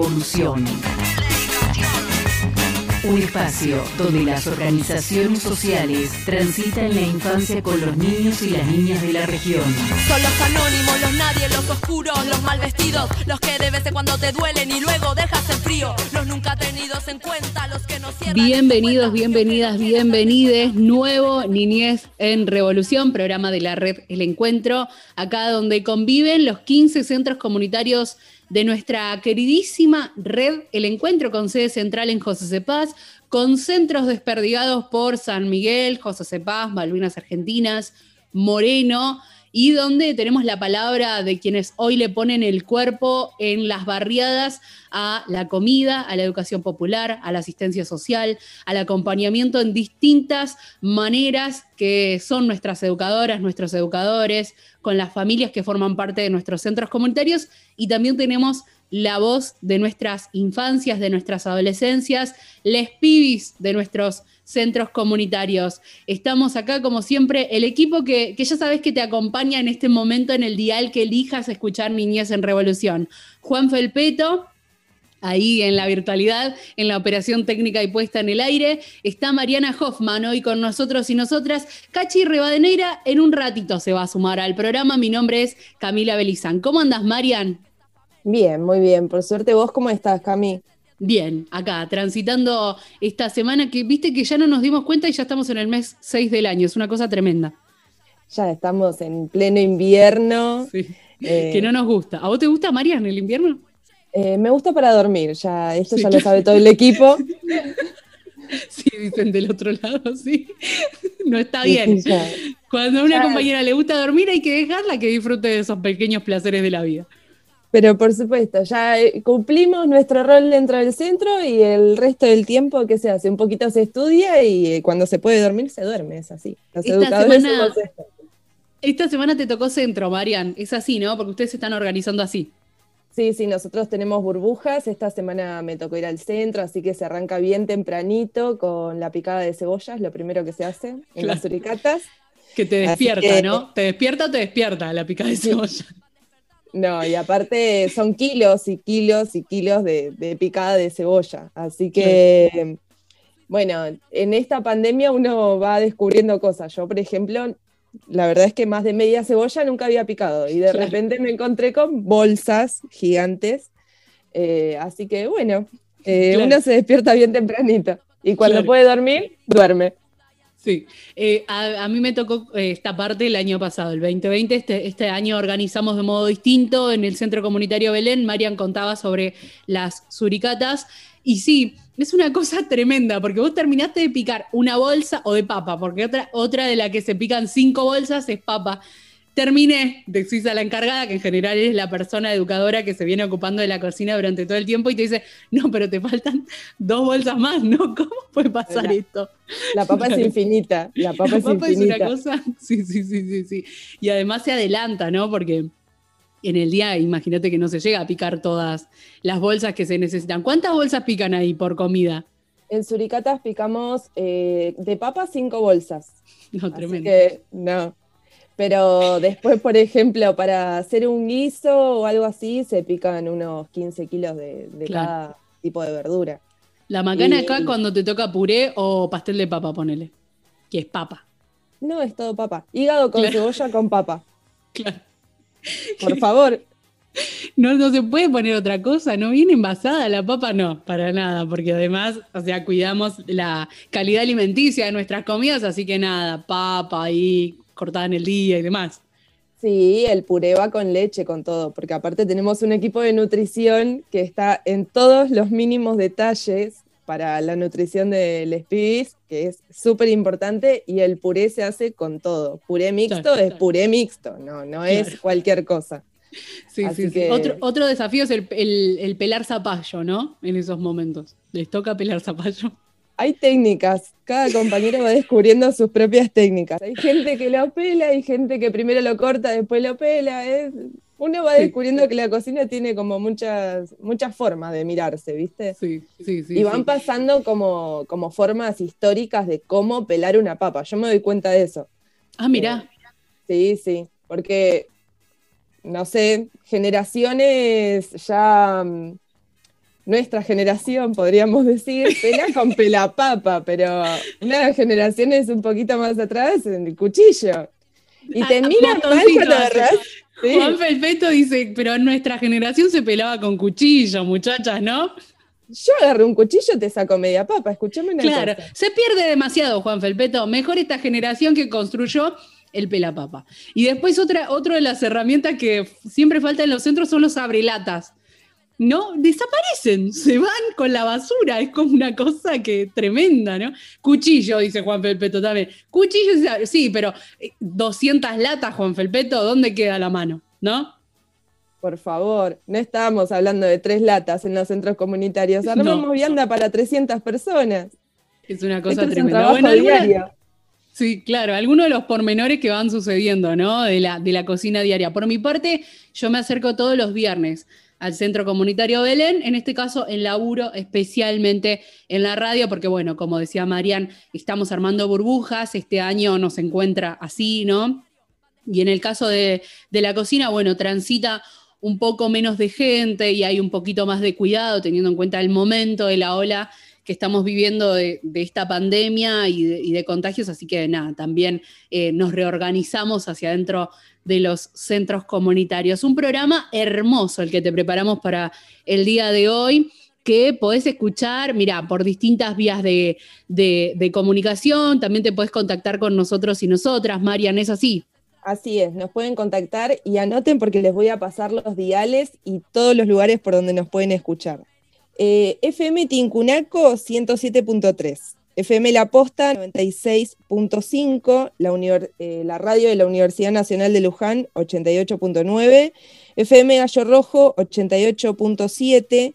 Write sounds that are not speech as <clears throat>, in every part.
En Revolución. Un espacio donde las organizaciones sociales transitan la infancia con los niños y las niñas de la región. Son los anónimos, los nadie, los oscuros, los mal vestidos, los que de vez en cuando te duelen y luego dejas en frío, los nunca tenidos en cuenta, los que no cierran. Bienvenidos, bienvenidas, bienvenides. Nuevo Niñez en Revolución, programa de la red El Encuentro, acá donde conviven los 15 centros comunitarios de nuestra queridísima red El Encuentro con sede central en José Cepaz, con centros desperdigados por San Miguel, José Cepaz, Malvinas Argentinas, Moreno, y donde tenemos la palabra de quienes hoy le ponen el cuerpo en las barriadas a la comida, a la educación popular, a la asistencia social, al acompañamiento en distintas maneras que son nuestras educadoras, nuestros educadores, con las familias que forman parte de nuestros centros comunitarios. Y también tenemos la voz de nuestras infancias, de nuestras adolescencias, les pibis de nuestros centros comunitarios. Estamos acá, como siempre, el equipo que, que, ya sabes que te acompaña en este momento en el dial que elijas escuchar Niñez en Revolución. Juan Felpeto, ahí en la virtualidad, en la operación técnica y puesta en el aire. Está Mariana Hoffman hoy con nosotros y nosotras. Cachi Rebadeneira en un ratito se va a sumar al programa. Mi nombre es Camila Belizán. ¿Cómo andas, Marian? Bien, muy bien. Por suerte, ¿vos cómo estás, Cami? Bien, acá, transitando esta semana que viste que ya no nos dimos cuenta y ya estamos en el mes 6 del año. Es una cosa tremenda. Ya estamos en pleno invierno. Sí. Eh, que no nos gusta. ¿A vos te gusta, Marian, el invierno? Eh, me gusta para dormir, ya esto sí. ya lo sabe todo el equipo. <laughs> Sí, dicen del otro lado, sí. No está bien. Sí, Cuando a una ya. compañera le gusta dormir hay que dejarla que disfrute de esos pequeños placeres de la vida. Pero por supuesto, ya eh, cumplimos nuestro rol dentro del centro y el resto del tiempo que se hace, un poquito se estudia y eh, cuando se puede dormir se duerme, es así. Los esta educadores semana, esta semana te tocó centro, Marian, es así, ¿no? Porque ustedes se están organizando así. Sí, sí, nosotros tenemos burbujas. Esta semana me tocó ir al centro, así que se arranca bien tempranito con la picada de cebollas, lo primero que se hace en claro. las suricatas. Que te despierta, que... ¿no? ¿Te despierta o te despierta la picada de cebolla? No, y aparte son kilos y kilos y kilos de, de picada de cebolla. Así que, bueno, en esta pandemia uno va descubriendo cosas. Yo, por ejemplo, la verdad es que más de media cebolla nunca había picado y de claro. repente me encontré con bolsas gigantes. Eh, así que bueno, eh, claro. uno se despierta bien tempranito y cuando claro. puede dormir, duerme. Sí, eh, a, a, mí me tocó eh, esta parte el año pasado, el 2020. Este, este, año organizamos de modo distinto en el Centro Comunitario Belén. Marian contaba sobre las suricatas. Y sí, es una cosa tremenda, porque vos terminaste de picar una bolsa o de papa, porque otra, otra de la que se pican cinco bolsas es papa. Terminé, decís a la encargada, que en general es la persona educadora que se viene ocupando de la cocina durante todo el tiempo, y te dice, no, pero te faltan dos bolsas más, ¿no? <laughs> ¿Cómo puede pasar la, esto? La papa es infinita, la papa, la es, papa infinita. es una cosa, <laughs> sí, sí, sí, sí, sí. Y además se adelanta, ¿no? Porque en el día, imagínate que no se llega a picar todas las bolsas que se necesitan. ¿Cuántas bolsas pican ahí por comida? En Suricatas picamos eh, de papa cinco bolsas. No, tremendo. Que, no. Pero después, por ejemplo, para hacer un guiso o algo así, se pican unos 15 kilos de, de claro. cada tipo de verdura. La macana y, acá cuando te toca puré o pastel de papa, ponele. Que es papa. No, es todo papa. Hígado con claro. cebolla con papa. <laughs> Claro. Por favor. <laughs> No, no se puede poner otra cosa, no viene envasada la papa, no, para nada, porque además, o sea, cuidamos la calidad alimenticia de nuestras comidas, así que nada, papa ahí cortada en el día y demás. Sí, el puré va con leche, con todo, porque aparte tenemos un equipo de nutrición que está en todos los mínimos detalles para la nutrición de los pibis, que es súper importante, y el puré se hace con todo. Puré mixto claro, es claro. puré mixto, no, no claro. es cualquier cosa. <laughs> Sí, Así sí, sí. Otro, otro desafío es el, el- el pelar zapallo, ¿no? En esos momentos. Les toca pelar zapallo. Hay técnicas, cada compañero va descubriendo sus propias técnicas. Hay gente que lo pela, hay gente que primero lo corta, después lo pela. es- Uno va Sí. descubriendo que la cocina tiene como muchas, muchas formas de mirarse, ¿viste? Sí, sí, sí. y van sí. pasando como, como formas históricas de cómo pelar una papa. Yo me doy cuenta de eso. Ah, mirá. Sí, sí, porque, no sé, generaciones ya, mm, nuestra generación, podríamos decir, pela con pelapapa, pero unas generaciones un poquito más atrás, en el cuchillo. Y te Ah, miran mal botoncito cuando hace. agarrás. Sí. Juan Felpeto dice, pero nuestra generación se pelaba con cuchillo, muchachas, ¿no? Yo agarré un cuchillo, te saco media papa, escúchame una Claro, cosa. se pierde demasiado, Juan Felpeto. Mejor esta generación que construyó el pelapapa. Y después otra, otra de las herramientas que siempre falta en los centros son los abrelatas. No, desaparecen, se van con la basura, es como una cosa que tremenda, ¿no? Cuchillo, dice Juan Felpeto también. Cuchillo, sí, pero eh, 200 latas, Juan Felpeto, ¿dónde queda la mano? ¿No? Por favor, no estábamos hablando de tres latas en los centros comunitarios, armamos No. vianda para 300 personas. Es una Esto cosa es un tremenda. trabajo Bueno, alguna- diario. Sí, claro, algunos de los pormenores que van sucediendo, ¿no? De la, de la cocina diaria. Por mi parte, yo me acerco todos los viernes al Centro Comunitario Belén, en este caso en laburo, especialmente en la radio, porque bueno, como decía Marian, estamos armando burbujas, este año nos encuentra así, ¿no? Y en el caso de, de la cocina, bueno, transita un poco menos de gente y hay un poquito más de cuidado, teniendo en cuenta el momento de la ola que estamos viviendo de, de esta pandemia y de, y de contagios, así que nada, también eh, nos reorganizamos hacia adentro de los centros comunitarios. Un programa hermoso el que te preparamos para el día de hoy que podés escuchar, mira, por distintas vías de, de- comunicación, también te podés contactar con nosotros y nosotras, Marian, ¿es así? Así es, nos pueden contactar y anoten porque les voy a pasar los diales y todos los lugares por donde nos pueden escuchar. Eh, FM Tincunaco 107.3, FM La Posta 96.5, la, eh, la radio de la Universidad Nacional de Luján 88.9, FM Gallo Rojo 88.7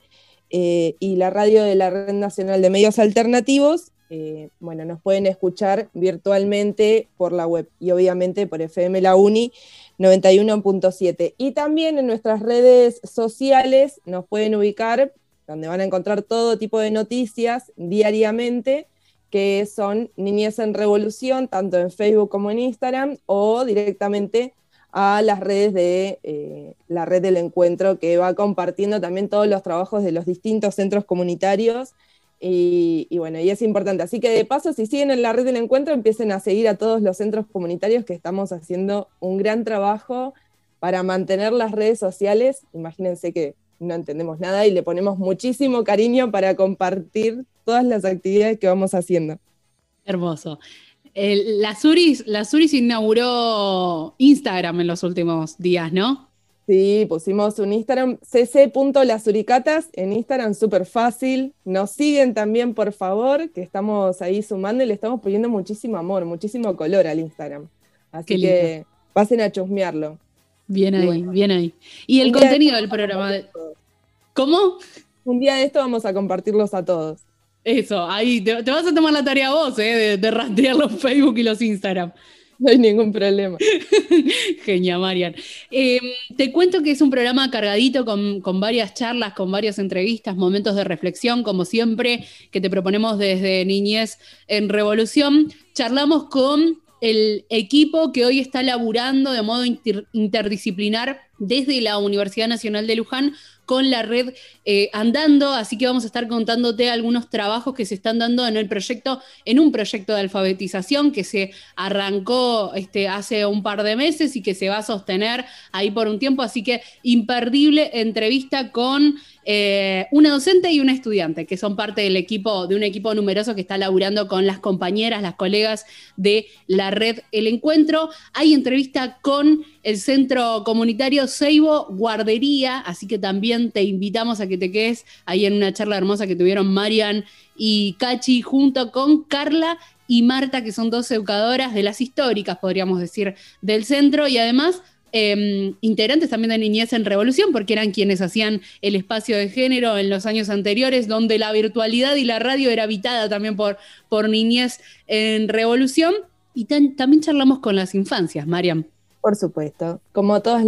eh, y la radio de la Red Nacional de Medios Alternativos eh, bueno, nos pueden escuchar virtualmente por la web y obviamente por FM La Uni 91.7. Y también en nuestras redes sociales nos pueden ubicar, donde van a encontrar todo tipo de noticias diariamente, que son Niñez en Revolución, tanto en Facebook como en Instagram, o directamente a las redes de eh, la red del encuentro, que va compartiendo también todos los trabajos de los distintos centros comunitarios y, y bueno, y es importante. Así que de paso, si siguen en la red del encuentro, empiecen a seguir a todos los centros comunitarios que estamos haciendo un gran trabajo para mantener las redes sociales. Imagínense que no entendemos nada y le ponemos muchísimo cariño para compartir todas las actividades que vamos haciendo. Hermoso. El- la, Suris, la Suris inauguró Instagram en los últimos días, ¿no? Sí, pusimos un Instagram, cc.lasuricatas, en Instagram súper fácil. Nos siguen también, por favor, que estamos ahí sumando y le estamos poniendo muchísimo amor, muchísimo color al Instagram. Así que pasen a chusmearlo. Bien ahí, bueno. bien ahí. Y el contenido de del programa. de-. ¿Cómo? Un día de esto vamos a compartirlos a todos. Eso, ahí te, te vas a tomar la tarea vos, ¿eh? De, de rastrear los Facebook y los Instagram. No hay ningún problema. <laughs> Genia, Marian. Eh, te cuento que es un programa cargadito con, con varias charlas, con varias entrevistas, momentos de reflexión, como siempre, que te proponemos desde Niñez en Revolución. Charlamos con el equipo que hoy está laburando de modo inter- interdisciplinar desde la Universidad Nacional de Luján con la red eh, andando, así que vamos a estar contándote algunos trabajos que se están dando en el proyecto, en un proyecto de alfabetización que se arrancó este, hace un par de meses y que se va a sostener ahí por un tiempo, así que imperdible entrevista con eh, una docente y una estudiante, que son parte del equipo, de un equipo numeroso que está laburando con las compañeras, las colegas de la red El Encuentro. Hay entrevista con el centro comunitario Seibo Guardería, así que también te invitamos a que te quedes ahí en una charla hermosa que tuvieron Marian y Cachi junto con Carla y Marta, que son dos educadoras de las históricas, podríamos decir, del centro, y además em, integrantes también de Niñez en Revolución, porque eran quienes hacían el espacio de género en los años anteriores, donde la virtualidad y la radio era habitada también por, por Niñez en Revolución. Y también charlamos con las infancias, Mariam. Por supuesto. Como todos,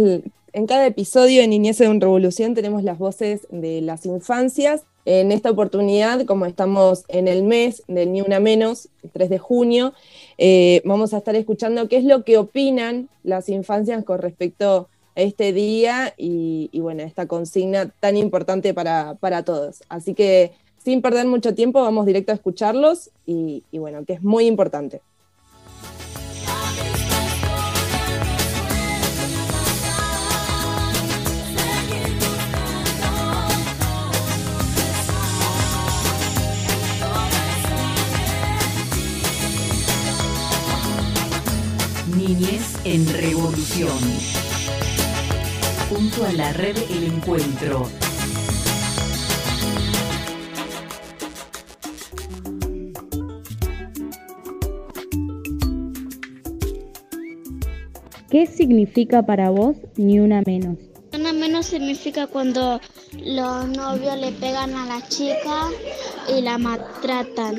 en cada episodio de Niñez en Revolución tenemos las voces de las infancias. En esta oportunidad, como estamos en el mes del Ni Una Menos, el 3 de junio, eh, vamos a estar escuchando qué es lo que opinan las infancias con respecto a este día y, bueno, esta consigna tan importante para, todos. Así que sin perder mucho tiempo, vamos directo a escucharlos y bueno, que es muy importante. Niñez en Revolución. Junto a la red El Encuentro. ¿Qué significa para vos ni una menos? Una menos significa cuando los novios le pegan a la chica y la maltratan.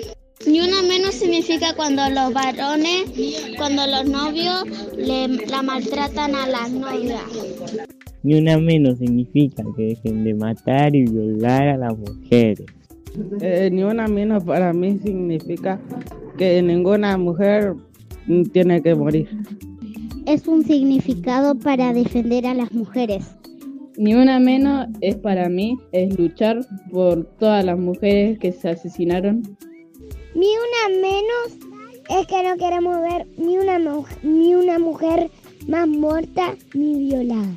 Ni una menos significa cuando los varones, cuando los novios le, la maltratan a las novias. Ni una menos significa que dejen de matar y violar a las mujeres. Eh, ni una menos para mí significa que ninguna mujer tiene que morir. Es un significado para defender a las mujeres. Ni una menos es para mí, es luchar por todas las mujeres que se asesinaron ni una menos es que no queremos ver ni una, ni una mujer más muerta ni violada.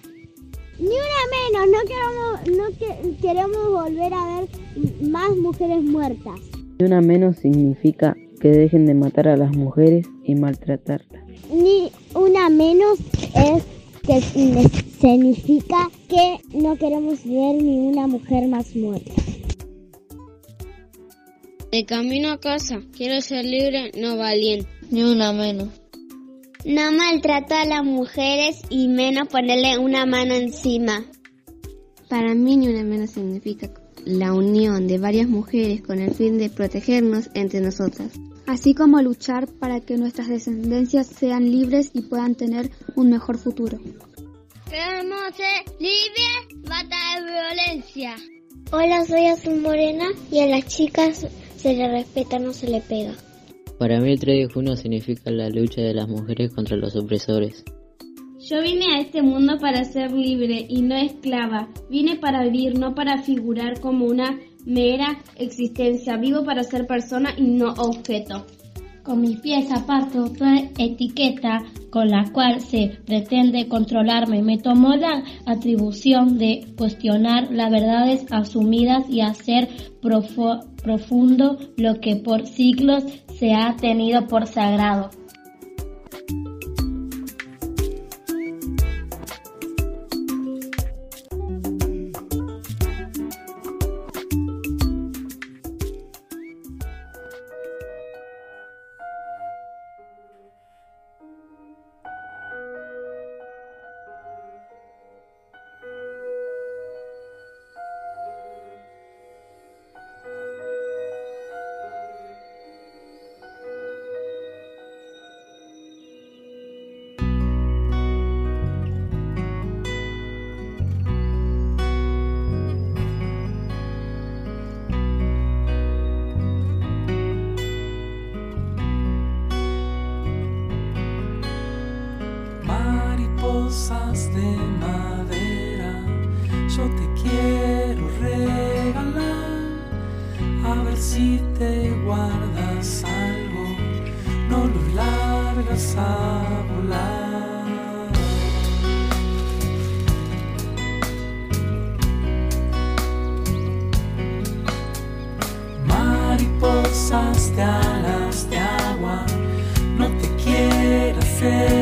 Ni una menos, no queremos, no queremos volver a ver más mujeres muertas. Ni una menos significa que dejen de matar a las mujeres y maltratarlas. Ni una menos es que significa que no queremos ver ni una mujer más muerta. De camino a casa, quiero ser libre, no valiente, ni una menos. No maltrato a las mujeres y menos ponerle una mano encima. Para mí ni una menos significa la unión de varias mujeres con el fin de protegernos entre nosotras. Así como luchar para que nuestras descendencias sean libres y puedan tener un mejor futuro. Queremos ser libres, bata de violencia. Hola, soy Azul Morena y a las chicas se le respeta, no se le pega. Para mí el 3 de junio significa la lucha de las mujeres contra los opresores. Yo vine a este mundo para ser libre y no esclava. Vine para vivir, no para figurar como una mera existencia. Vivo para ser persona y no objeto. Con mis pies aparto toda etiqueta con la cual se pretende controlarme. Me tomó la atribución de cuestionar las verdades asumidas y hacer profundo lo que por siglos se ha tenido por sagrado. si te guardas algo, no lo largas a volar. Mariposas de alas de agua, no te quieras ser.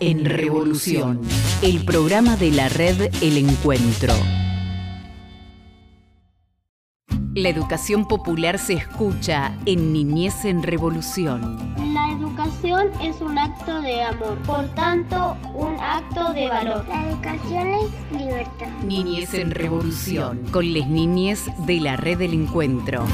en Revolución. El programa de la red El Encuentro. La educación popular se escucha en Niñez en Revolución. La educación es un acto de amor, por tanto, un acto de valor. La educación es libertad. Niñez en Revolución, con las niñez de la red del encuentro.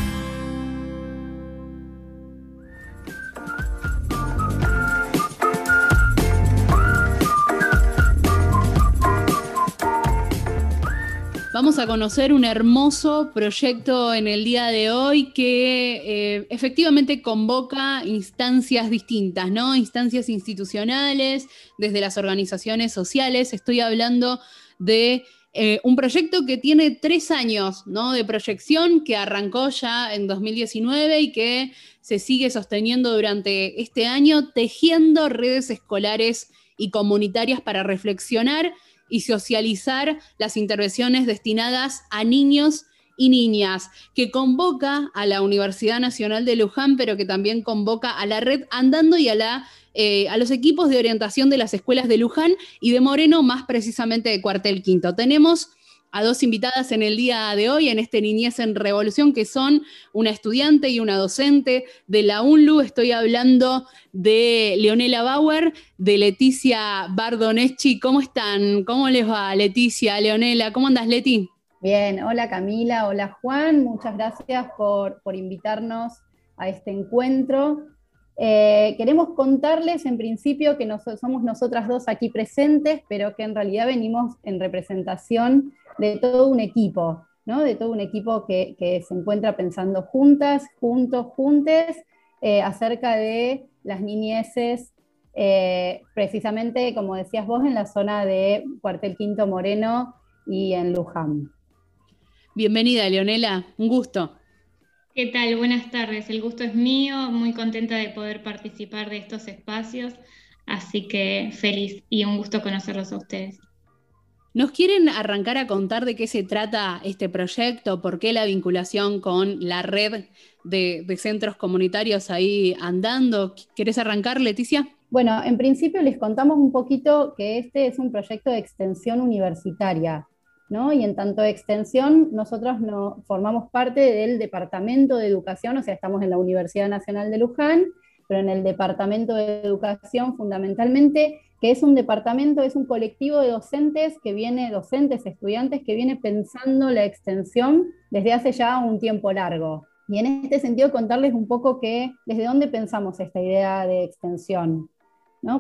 Vamos a conocer un hermoso proyecto en el día de hoy que eh, efectivamente convoca instancias distintas, ¿no? Instancias institucionales, desde las organizaciones sociales. Estoy hablando de eh, un proyecto que tiene tres años ¿no? de proyección, que arrancó ya en 2019 y que se sigue sosteniendo durante este año, tejiendo redes escolares y comunitarias para reflexionar y socializar las intervenciones destinadas a niños y niñas, que convoca a la Universidad Nacional de Luján, pero que también convoca a la red Andando y a, la, eh, a los equipos de orientación de las escuelas de Luján y de Moreno, más precisamente de Cuartel Quinto. Tenemos a dos invitadas en el día de hoy, en este Niñez en Revolución, que son una estudiante y una docente de la UNLU. Estoy hablando de Leonela Bauer, de Leticia Bardoneschi. ¿Cómo están? ¿Cómo les va, Leticia, Leonela? ¿Cómo andas, Leti? Bien, hola Camila, hola Juan, muchas gracias por, por invitarnos a este encuentro. Eh, queremos contarles en principio que somos nosotras dos aquí presentes, pero que en realidad venimos en representación de todo un equipo, ¿no? de todo un equipo que, se encuentra pensando juntas, juntos, juntes, eh, acerca de las niñeces, eh, precisamente, como decías vos, en la zona de Cuartel Quinto Moreno y en Luján. Bienvenida, Leonela, un gusto. ¿Qué tal? Buenas tardes, el gusto es mío, muy contenta de poder participar de estos espacios, así que feliz y un gusto conocerlos a ustedes. ¿Nos quieren arrancar a contar de qué se trata este proyecto? ¿Por qué la vinculación con la red de, centros comunitarios ahí andando? ¿Querés arrancar, Leticia? Bueno, en principio les contamos un poquito que este es un proyecto de extensión universitaria, ¿no? Y en tanto extensión, nosotros no, formamos parte del Departamento de Educación, o sea, estamos en la Universidad Nacional de Luján, pero en el Departamento de Educación fundamentalmente que es un departamento, es un colectivo de docentes que viene, docentes, estudiantes, que viene pensando la extensión desde hace ya un tiempo largo. Y en este sentido contarles un poco que desde dónde pensamos esta idea de extensión,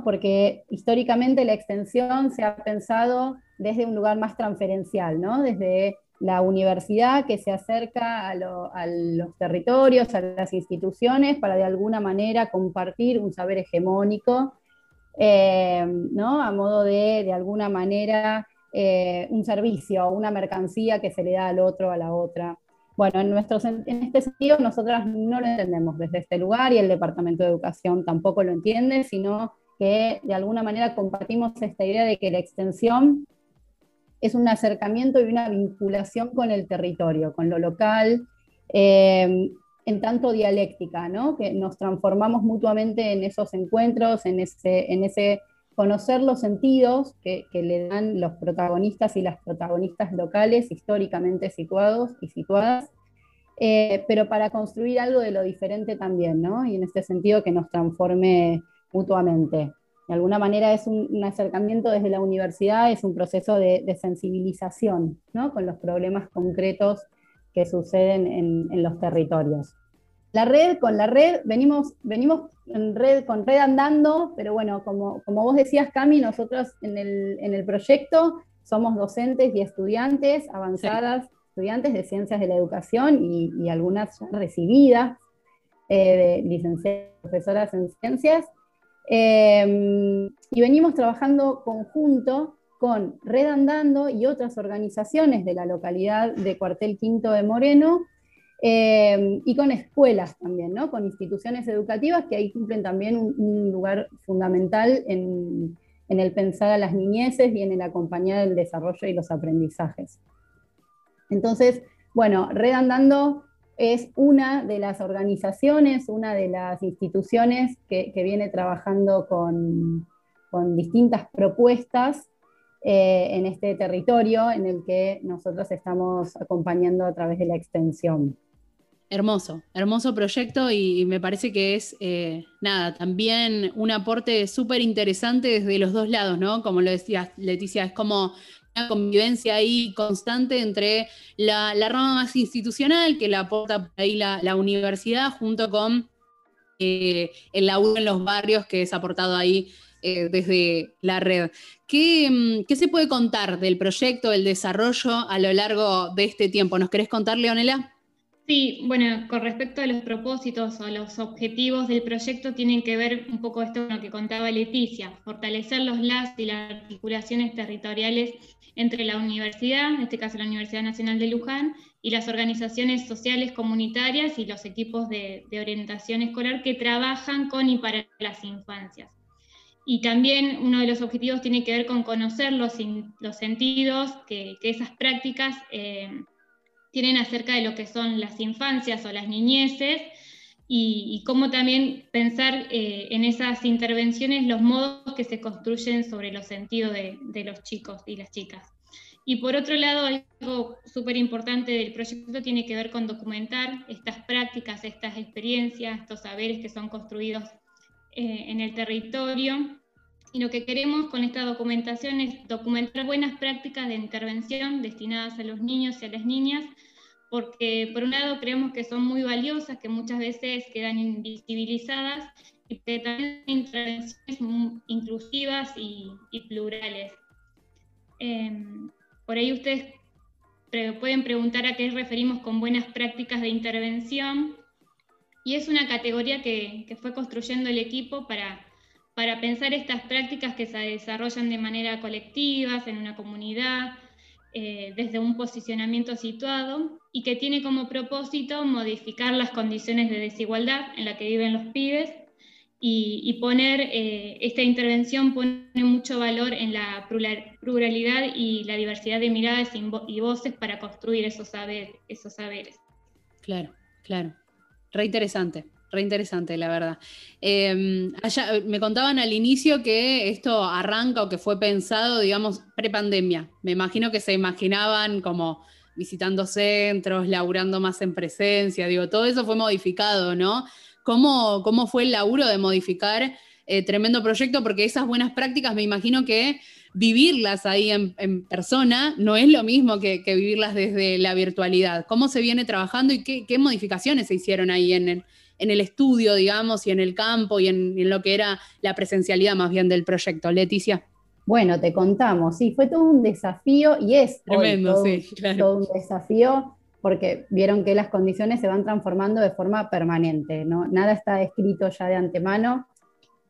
Porque históricamente la extensión se ha pensado desde un lugar más transferencial. Desde la universidad que se acerca a, los territorios, a las instituciones, para de alguna manera compartir un saber hegemónico eh. A modo de, de alguna manera, eh, un servicio, una mercancía que se le da al otro, a la otra. Bueno, en, nuestro, en este sentido nosotras no lo entendemos desde este lugar y el Departamento de Educación tampoco lo entiende, sino que de alguna manera compartimos esta idea de que la extensión es un acercamiento y una vinculación con el territorio, con lo local, eh, en tanto dialéctica, ¿no? que nos transformamos mutuamente en esos encuentros, en ese, en ese conocer los sentidos que, le dan los protagonistas y las protagonistas locales históricamente situados y situadas, eh, pero para construir algo de lo diferente también, ¿no? Y en este sentido que nos transforme mutuamente. De alguna manera es un, acercamiento desde la universidad, es un proceso de, sensibilización, ¿no? Con los problemas concretos que suceden en los territorios. La red, con la red, venimos, venimos en red, con red andando, pero bueno, como, como vos decías, Cami, nosotros en el, proyecto somos docentes y estudiantes avanzadas, estudiantes de ciencias de la educación y, algunas ya recibidas, eh, licenciadas, profesoras en ciencias. Eh, y venimos trabajando conjunto con Red Andando y otras organizaciones de la localidad de Cuartel Quinto de Moreno, eh, y con escuelas también, ¿no? con instituciones educativas que ahí cumplen también un, lugar fundamental en, el pensar a las niñeces y en el acompañar el desarrollo y los aprendizajes. Entonces, bueno, Red Andando es una de las organizaciones, una de las instituciones que, viene trabajando con, distintas propuestas eh, en este territorio en el que nosotros estamos acompañando a través de la extensión. Hermoso, hermoso proyecto y, me parece que es, eh, nada, también un aporte súper interesante desde los dos lados, ¿no? Como lo decías, Leticia, es como una convivencia ahí constante entre la, rama más institucional que la aporta ahí la, universidad junto con eh, el laburo en los barrios que es aportado ahí eh, desde la red. ¿Qué, mm, ¿Qué, se puede contar del proyecto, del desarrollo a lo largo de este tiempo? ¿Nos querés contar, Leonela? Sí, bueno, con respecto a los propósitos o los objetivos del proyecto, tienen que ver un poco esto con lo que contaba Leticia, fortalecer los lazos y las articulaciones territoriales entre la universidad, en este caso la Universidad Nacional de Luján, y las organizaciones sociales comunitarias y los equipos de, orientación escolar que trabajan con y para las infancias. Y también uno de los objetivos tiene que ver con conocer los, sentidos que, esas prácticas eh, tienen acerca de lo que son las infancias o las niñeces y, cómo también pensar eh, en esas intervenciones los modos que se construyen sobre los sentidos de, los chicos y las chicas. Y por otro lado, algo súper importante del proyecto tiene que ver con documentar estas prácticas, estas experiencias, estos saberes que son construidos eh, en el territorio. Y lo que queremos con esta documentación es documentar buenas prácticas de intervención destinadas a los niños y a las niñas porque por un lado creemos que son muy valiosas, que muchas veces quedan invisibilizadas, y que también intervenciones inclusivas y, plurales. Em, por ahí ustedes pueden preguntar a qué referimos con buenas prácticas de intervención, y es una categoría que, que fue construyendo el equipo para, para pensar estas prácticas que se desarrollan de manera colectiva, en una comunidad, eh, desde un posicionamiento situado y que tiene como propósito modificar las condiciones de desigualdad en la que viven los pibes y, poner, eh, esta intervención pone mucho valor en la pluralidad y la diversidad de miradas y, voces para construir esos, saberes. Claro, claro. Re interesante re interesante, la verdad. Em, me contaban al inicio que esto arranca o que fue pensado, digamos, pre-pandemia. Me imagino que se imaginaban como visitando centros, laburando más en presencia, digo, todo eso fue modificado, ¿no? ¿Cómo, cómo fue el laburo de modificar eh, tremendo proyecto? Porque esas buenas prácticas me imagino que vivirlas ahí en, persona no es lo mismo que, vivirlas desde la virtualidad. ¿Cómo se viene trabajando y qué, qué modificaciones se hicieron ahí en, el en el estudio, digamos, y en el campo y en, lo que era la presencialidad más bien del proyecto. Leticia. Bueno, te contamos, sí, fue todo un desafío y es Tremendo, todo, sí, <laughs> todo un desafío porque vieron que las condiciones se van transformando de forma permanente, ¿no? Nada está escrito ya de antemano,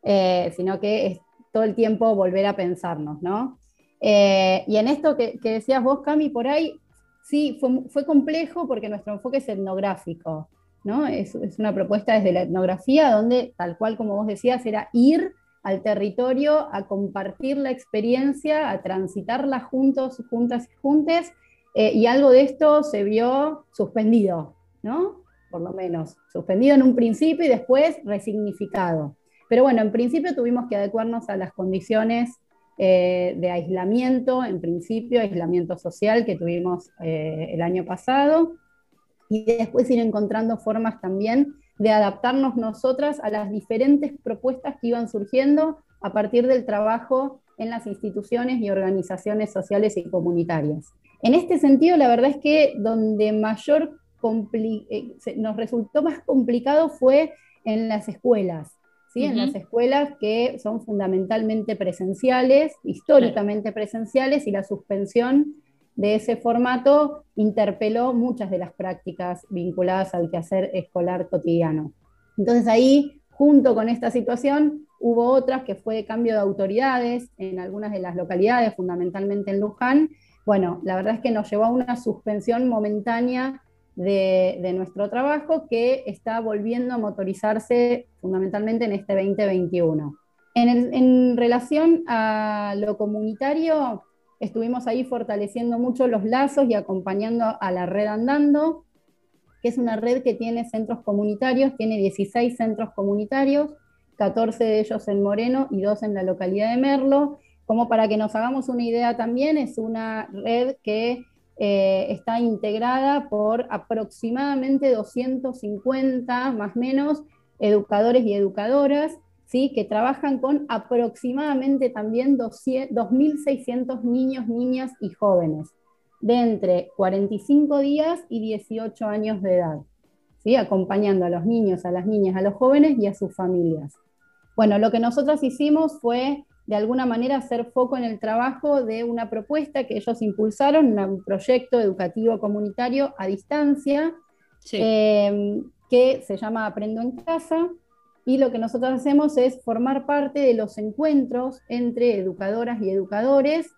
eh, sino que todo el tiempo volver a pensarnos, ¿no? Eh, y en esto que, decías vos, Cami, por ahí, sí, fue, complejo porque nuestro enfoque es etnográfico, es, una propuesta desde la etnografía donde, tal cual como vos decías, era ir al territorio a compartir la experiencia, a transitarla juntos, juntas y juntes, eh, y algo de esto se vio suspendido, ¿no? Por lo menos, suspendido en un principio y después resignificado. Pero bueno, en principio tuvimos que adecuarnos a las condiciones eh, de aislamiento, en principio, aislamiento social que tuvimos eh, el año pasado, y después ir encontrando formas también de adaptarnos nosotras a las diferentes propuestas que iban surgiendo a partir del trabajo en las instituciones y organizaciones sociales y comunitarias. En este sentido, la verdad es que donde mayor eh, nos resultó más complicado fue en las escuelas, ¿sí? en las escuelas que son fundamentalmente presenciales, históricamente presenciales, y la suspensión de ese formato interpeló muchas de las prácticas vinculadas al quehacer escolar cotidiano. Entonces ahí, junto con esta situación, hubo otras que fue cambio de autoridades en algunas de las localidades, fundamentalmente en Luján. Bueno, la verdad es que nos llevó a una suspensión momentánea de, nuestro trabajo que está volviendo a motorizarse fundamentalmente en este 2021. En, en relación a lo comunitario, Estuvimos ahí fortaleciendo mucho los lazos y acompañando a la red Andando, que es una red que tiene centros comunitarios, tiene 16 centros comunitarios, 14 de ellos en Moreno y 2 en la localidad de Merlo. Como para que nos hagamos una idea también, es una red que eh, está integrada por aproximadamente 250 más o menos educadores y educadoras que trabajan con aproximadamente también 2.600 niños, niñas y jóvenes de entre 45 días y 18 años de edad, ¿sí? acompañando a los niños, a las niñas, a los jóvenes y a sus familias. Bueno, lo que nosotros hicimos fue de alguna manera hacer foco en el trabajo de una propuesta que ellos impulsaron, un proyecto educativo comunitario a distancia, eh, que se llama Aprendo en Casa, y lo que nosotros hacemos es formar parte de los encuentros entre educadoras y educadores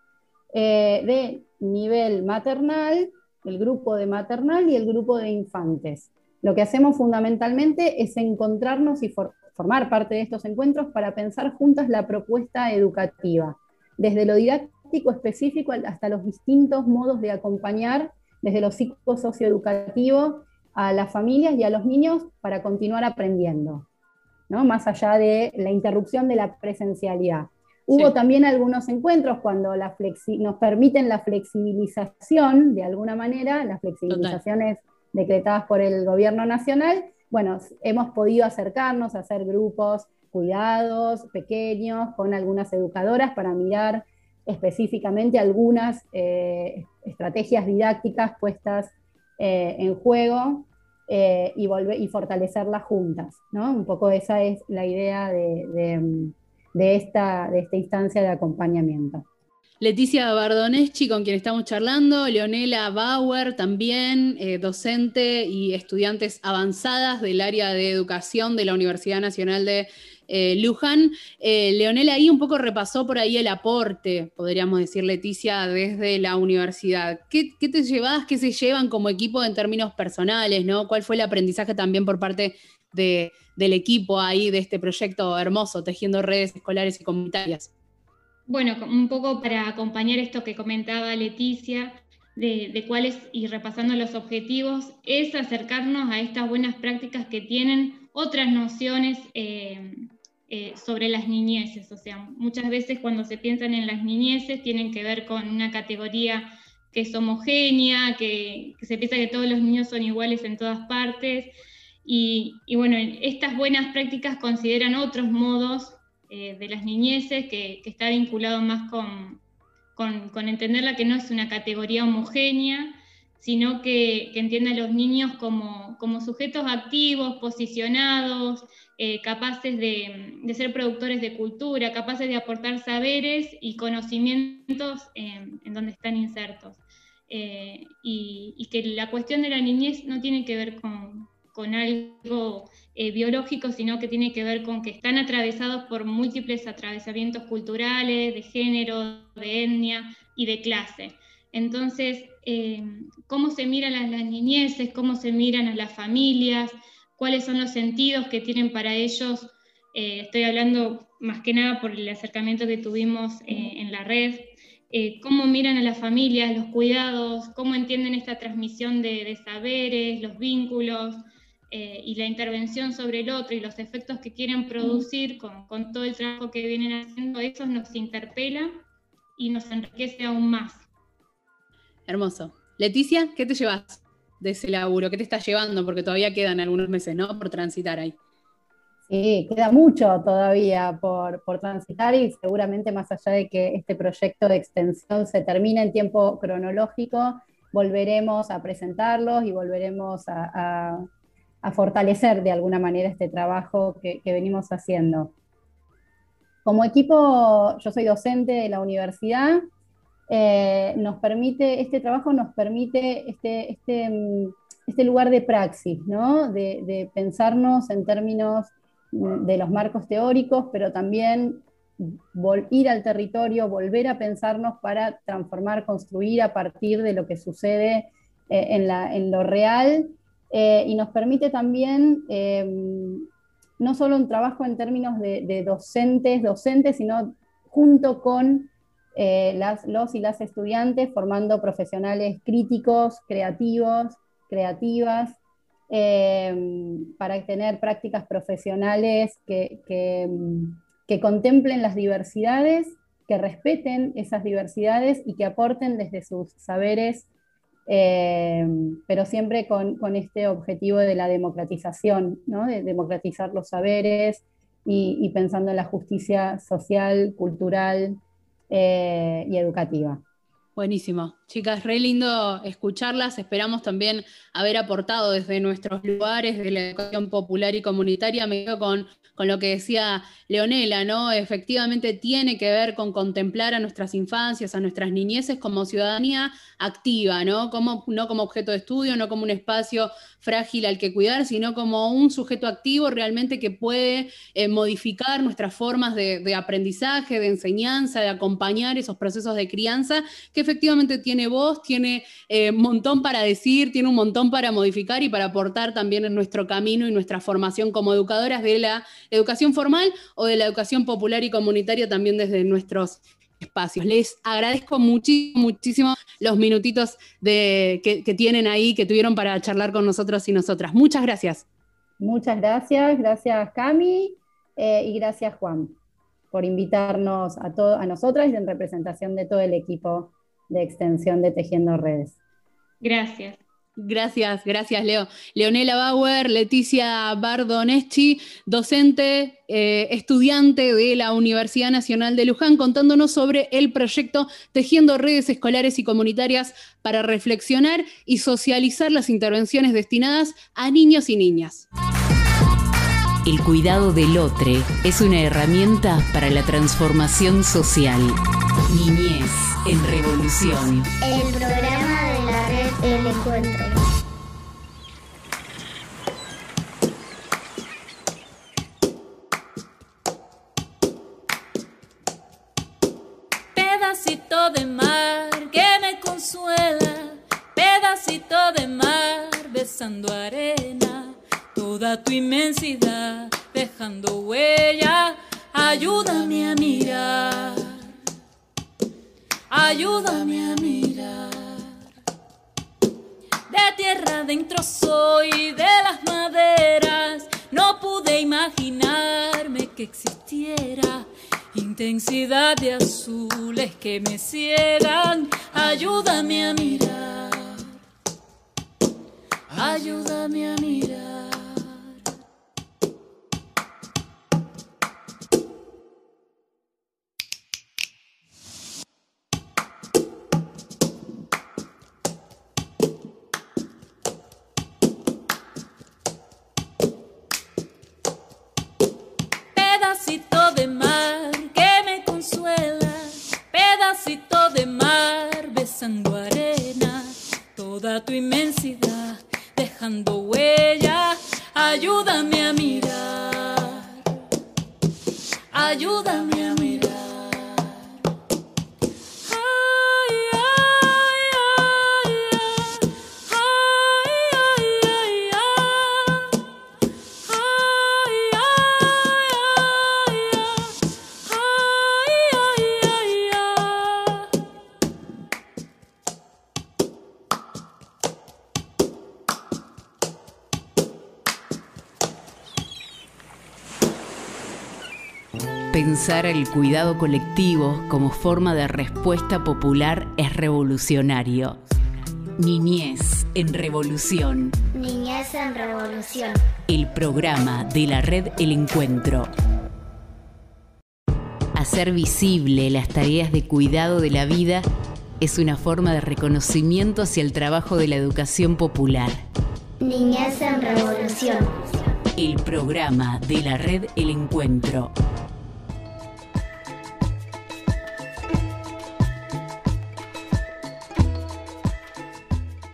eh, de nivel maternal, el grupo de maternal y el grupo de infantes. Lo que hacemos fundamentalmente es encontrarnos y formar parte de estos encuentros para pensar juntas la propuesta educativa, desde lo didáctico específico hasta los distintos modos de acompañar desde lo psicosocioeducativo a las familias y a los niños para continuar aprendiendo más allá de la interrupción de la presencialidad. Hubo también algunos encuentros cuando la nos permiten la flexibilización, de alguna manera, las flexibilizaciones decretadas por el gobierno nacional, bueno, hemos podido acercarnos a hacer grupos cuidados, pequeños, con algunas educadoras para mirar específicamente algunas eh, estrategias didácticas puestas eh, en juego eh, y, y fortalecerlas juntas. ¿no? Un poco esa es la idea de, esta, de esta instancia de acompañamiento. Leticia Bardoneschi, con quien estamos charlando, Leonela Bauer, también eh, docente y estudiantes avanzadas del área de educación de la Universidad Nacional de eh, Luján. Eh, Leonela ahí un poco repasó por ahí el aporte, podríamos decir, Leticia, desde la universidad. ¿Qué, te llevas, qué se llevan como equipo en términos personales, ¿no? ¿Cuál fue el aprendizaje también por parte del equipo ahí de este proyecto hermoso, tejiendo redes escolares y comunitarias? Bueno, un poco para acompañar esto que comentaba Leticia, de, cuáles y repasando los objetivos, es acercarnos a estas buenas prácticas que tienen otras nociones eh, eh, sobre las niñeces. O sea, muchas veces cuando se piensan en las niñeces tienen que ver con una categoría que es homogénea, que, se piensa que todos los niños son iguales en todas partes. Y, bueno, estas buenas prácticas consideran otros modos eh, de las niñeces que, está vinculado más con, con, entenderla que no es una categoría homogénea, sino que, que entiende a los niños como, como sujetos activos, posicionados, eh, capaces de, ser productores de cultura, capaces de aportar saberes y conocimientos en, donde están insertos. Eh, y, que la cuestión de la niñez no tiene que ver con, con algo eh, biológico, sino que tiene que ver con que están atravesados por múltiples atravesamientos culturales, de género, de etnia y de clase. Entonces, eh, cómo se miran a las niñeces, cómo se miran a las familias, cuáles son los sentidos que tienen para ellos. Eh, estoy hablando más que nada por el acercamiento que tuvimos en la red, cómo miran a las familias, los cuidados, cómo entienden esta transmisión de saberes, los vínculos, eh, y la intervención sobre el otro y los efectos que quieren producir con, con, todo el trabajo que vienen haciendo, eso nos interpela y nos enriquece aún más. Hermoso. Leticia, ¿qué te llevas de ese laburo? ¿Qué te está llevando? Porque todavía quedan algunos meses, ¿no? Por transitar ahí. Sí, queda mucho todavía por, por, transitar y seguramente más allá de que este proyecto de extensión se termine en tiempo cronológico, volveremos a presentarlos y volveremos a, a fortalecer de alguna manera este trabajo que, venimos haciendo. Como equipo, yo soy docente de la universidad, eh, nos permite, este trabajo nos permite este, este, mm, este lugar de praxis, ¿no? de, pensarnos en términos mm, de los marcos teóricos, pero también ir al territorio, volver a pensarnos para transformar, construir a partir de lo que sucede eh, en, la, en, lo real eh, y nos permite también em, no solo un trabajo en términos de, docentes, docentes, sino junto con eh, las, los y las estudiantes, formando profesionales críticos, creativos, creativas, em, para tener prácticas profesionales que, que contemplen las diversidades, que respeten esas diversidades y que aporten desde sus saberes eh, pero siempre con, este objetivo de la democratización, de democratizar los saberes y, pensando en la justicia social, cultural eh, y educativa. Buenísimo. Chicas, re lindo escucharlas. Esperamos también haber aportado desde nuestros lugares de la educación popular y comunitaria. Me quedo con con lo que decía Leonela, ¿no? Efectivamente tiene que ver con contemplar a nuestras infancias, a nuestras niñeces como ciudadanía activa, ¿no? Como, no como objeto de estudio, no como un espacio frágil al que cuidar, sino como un sujeto activo realmente que puede eh, modificar nuestras formas de, aprendizaje, de enseñanza, de acompañar esos procesos de crianza, que efectivamente tiene voz, tiene eh, montón para decir, tiene un montón para modificar y para aportar también en nuestro camino y nuestra formación como educadoras de la educación formal o de la educación popular y comunitaria también desde nuestros espacios. Les agradezco muchísimo, muchísimo los minutitos de, que, tienen ahí, que tuvieron para charlar con nosotros y nosotras. Muchas gracias. Muchas gracias, gracias Cami eh, y gracias Juan por invitarnos a, a nosotras y en representación de todo el equipo de extensión de Tejiendo Redes. Gracias. Gracias, gracias Leo. Leonela Bauer, Leticia Bardoneschi, docente, eh, estudiante de la Universidad Nacional de Luján, contándonos sobre el proyecto Tejiendo redes escolares y comunitarias para reflexionar y socializar las intervenciones destinadas a niños y niñas. El cuidado del otro es una herramienta para la transformación social. Niñez en revolución. El programa el encuentro. Pedacito de mar que me consuela, pedacito de mar besando arena, toda tu inmensidad dejando huella, ayúdame a mirar, ayúdame a mirar de tierra adentro soy, de las maderas. No pude imaginarme que existiera intensidad de azules que me ciegan. Ayúdame a mirar, ayúdame a mirar. Cuidado colectivo como forma de respuesta popular es revolucionario. Niñez en Revolución. Niñez en Revolución. El programa de la red El Encuentro. Hacer visible las tareas de cuidado de la vida es una forma de reconocimiento hacia el trabajo de la educación popular. Niñez en Revolución. El programa de la red El Encuentro.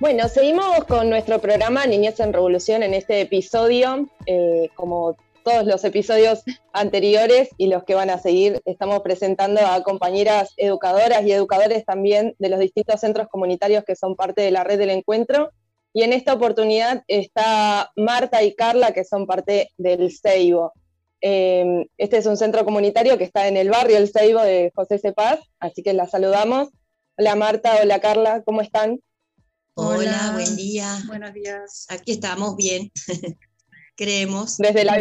Bueno, seguimos con nuestro programa Niñez en Revolución en este episodio. Eh, como todos los episodios anteriores y los que van a seguir, estamos presentando a compañeras educadoras y educadores también de los distintos centros comunitarios que son parte de la red del encuentro. Y en esta oportunidad está Marta y Carla, que son parte del Ceibo. Eh, este es un centro comunitario que está en el barrio El Ceibo de José Cepaz, así que las saludamos. Hola Marta, hola Carla, ¿cómo están? Hola, buen día. Buenos días. Aquí estamos bien, <laughs> creemos. Desde la,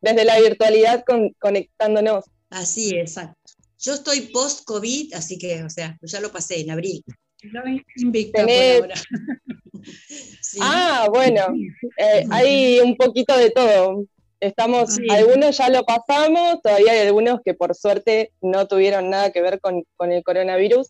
desde la virtualidad conectándonos. Así es, exacto. Yo estoy post-COVID, así que, o sea, ya lo pasé en abril. Invicta por ahora. <laughs> Ah, bueno, eh, hay un poquito de todo. Estamos, algunos ya lo pasamos, todavía hay algunos que por suerte no tuvieron nada que ver con, con el coronavirus,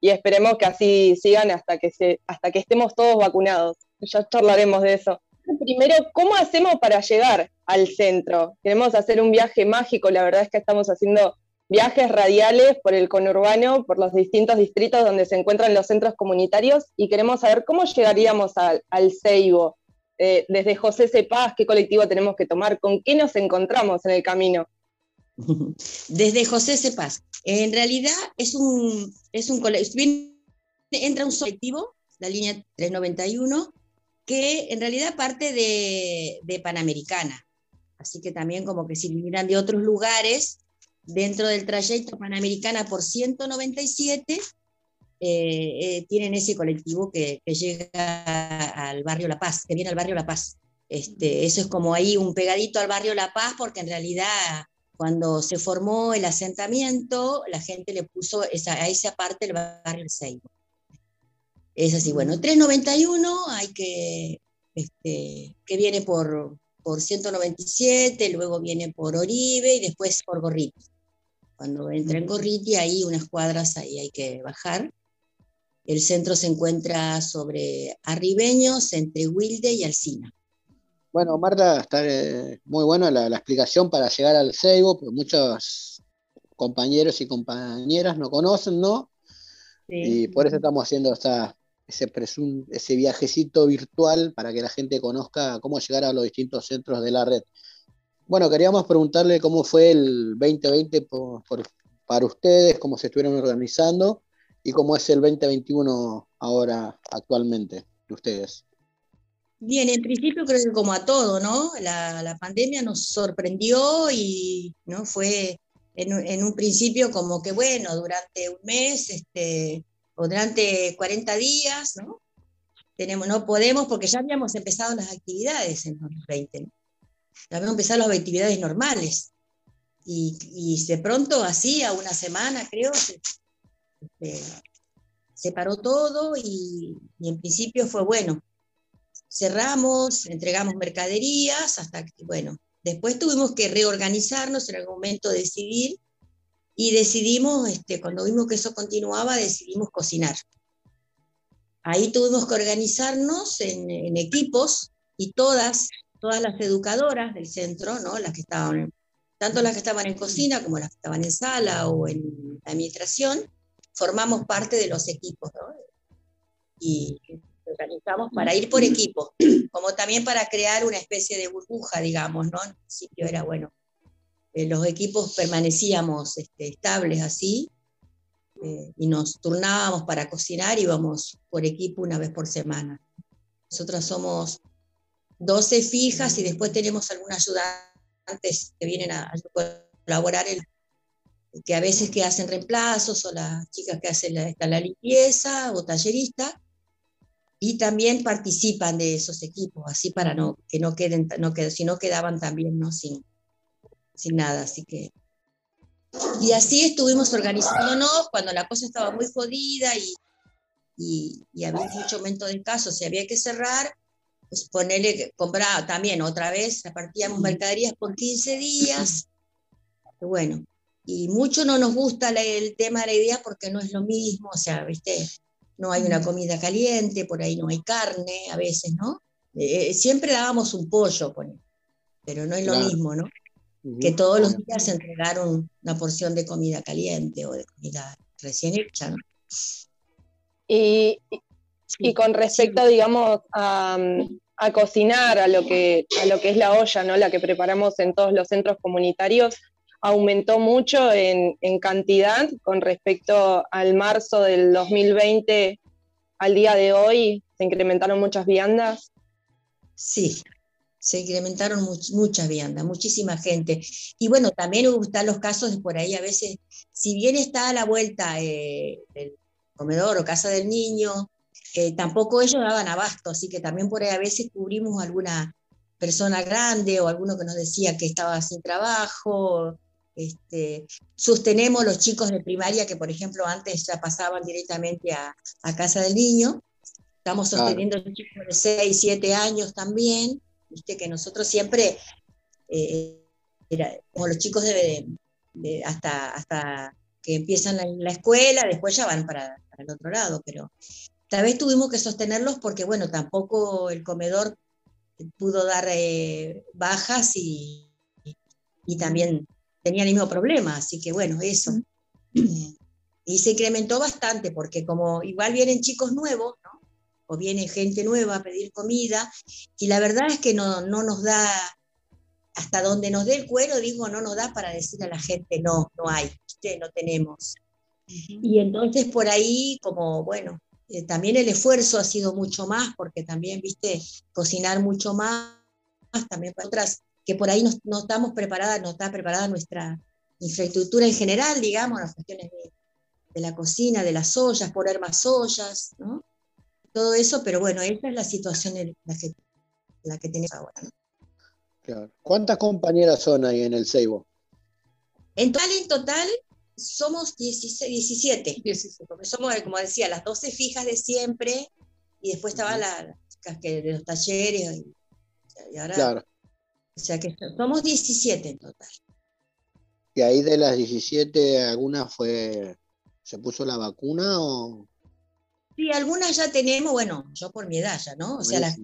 y esperemos que así sigan hasta que, se, hasta que estemos todos vacunados. Ya charlaremos de eso. Primero, ¿cómo hacemos para llegar al centro? Queremos hacer un viaje mágico, la verdad es que estamos haciendo viajes radiales por el conurbano, por los distintos distritos donde se encuentran los centros comunitarios y queremos saber cómo llegaríamos al, al Ceibo. Eh, desde José Cepaz, qué colectivo tenemos que tomar, con qué nos encontramos en el camino. Desde José Cepaz. En realidad es un, es un entra un colectivo, la línea 391, que en realidad parte de, Panamericana. Así que también como que si vinieran de otros lugares, dentro del trayecto Panamericana por 197, eh, eh, tienen ese colectivo que, llega al barrio La Paz, que viene al barrio La Paz. Este, eso es como ahí un pegadito al barrio La Paz, porque en realidad cuando se formó el asentamiento, la gente le puso esa, a esa parte el barrio El Seibo. Es así, bueno, 391 hay que, este, que viene por, por 197, luego viene por Oribe y después por Gorriti. Cuando entra en Gorriti, ahí unas cuadras, ahí hay que bajar. El centro se encuentra sobre Arribeños, entre Wilde y Alcina. Bueno, Marta, está eh, muy buena la, explicación para llegar al Seibo, pero muchos compañeros y compañeras no conocen, ¿no? Y por eso estamos haciendo esta, ese, ese viajecito virtual para que la gente conozca cómo llegar a los distintos centros de la red. Bueno, queríamos preguntarle cómo fue el 2020 para ustedes, cómo se estuvieron organizando y cómo es el 2021 ahora actualmente de ustedes. Bien, en principio creo que como a todo, ¿no? La, pandemia nos sorprendió y no fue en, un principio como que, bueno, durante un mes este, o durante 40 días, ¿no? Tenemos, no podemos porque ya habíamos empezado las actividades en 2020. Ya habíamos empezado las actividades normales. Y, y de pronto, así, a una semana, creo, se, este, se paró todo y, y en principio fue bueno cerramos, entregamos mercaderías, hasta que, bueno, después tuvimos que reorganizarnos en algún momento decidir y decidimos, este, cuando vimos que eso continuaba, decidimos cocinar. Ahí tuvimos que organizarnos en, equipos y todas, todas las educadoras del centro, ¿no? las que estaban, tanto las que estaban en cocina como las que estaban en sala o en administración, formamos parte de los equipos. ¿no? Y organizamos para ir por equipo, <clears throat> como también para crear una especie de burbuja, digamos, ¿no? En principio era bueno. Eh, los equipos permanecíamos este, estables así eh, y nos turnábamos para cocinar, y íbamos por equipo una vez por semana. Nosotras somos 12 fijas y después tenemos algunos ayudantes que vienen a, colaborar, que a veces que hacen reemplazos o las chicas que hacen la, la limpieza o tallerista y también participan de esos equipos, así para no, que no queden, no si no quedaban también ¿no? Sin, sin nada, así que Y así estuvimos organizándonos cuando la cosa estaba muy jodida y, y, había mucho aumento de casos si había que cerrar, pues ponerle, comprar también otra vez, repartíamos mercaderías por 15 días. Bueno, y mucho no nos gusta el tema de la idea porque no es lo mismo, o sea, viste, no hay una comida caliente, por ahí no hay carne a veces, ¿no? Eh, eh, siempre dábamos un pollo, pero no es lo mismo, ¿no? Que todos los días se entregaron una porción de comida caliente o de comida recién hecha, ¿no? Y, y con respecto, digamos, a, a, cocinar, a lo, que, a lo que es la olla, ¿no? La que preparamos en todos los centros comunitarios, aumentó mucho en, cantidad con respecto al marzo del 2020 al día de hoy. ¿Se incrementaron muchas viandas? Sí, se incrementaron muchas viandas, muchísima gente. Y bueno, también están los casos de por ahí a veces, si bien está a la vuelta eh, el comedor o casa del niño, eh, tampoco ellos daban abasto, así que también por ahí a veces cubrimos alguna persona grande o alguno que nos decía que estaba sin trabajo, este, sostenemos los chicos de primaria que, por ejemplo, antes ya pasaban directamente a, casa del niño. Estamos sosteniendo a los chicos de 6, 7 años también. Viste que nosotros siempre, eh, como los chicos de, hasta, hasta que empiezan la, la, escuela, después ya van para, el otro lado, pero tal vez tuvimos que sostenerlos porque, bueno, tampoco el comedor pudo dar eh, bajas y, y también tenían el mismo problema, así que bueno, eso. Eh, y se incrementó bastante porque como igual vienen chicos nuevos, ¿no? O viene gente nueva a pedir comida, y la verdad es que no, no nos da, hasta donde nos dé el cuero, digo, no nos da para decir a la gente, no, no hay, no tenemos. Y entonces por ahí, como, bueno, eh, también el esfuerzo ha sido mucho más, porque también, viste, cocinar mucho más, también para otras que por ahí no, estamos preparadas, no está preparada nuestra infraestructura en general, digamos, las cuestiones de, la cocina, de las ollas, poner más ollas, ¿no? Todo eso, pero bueno, esa es la situación en la que, la que tenemos ahora. Claro. ¿Cuántas compañeras son ahí en el Seibo? En total, en total, somos 16, 17, porque somos, como decía, las 12 fijas de siempre, y después estaban las de los talleres, y, ahora claro. O sea que somos 17 en total. ¿Y ahí de las 17 alguna fue, se puso la vacuna o...? Sí, algunas ya tenemos, bueno, yo por mi edad ya, ¿no? O sea,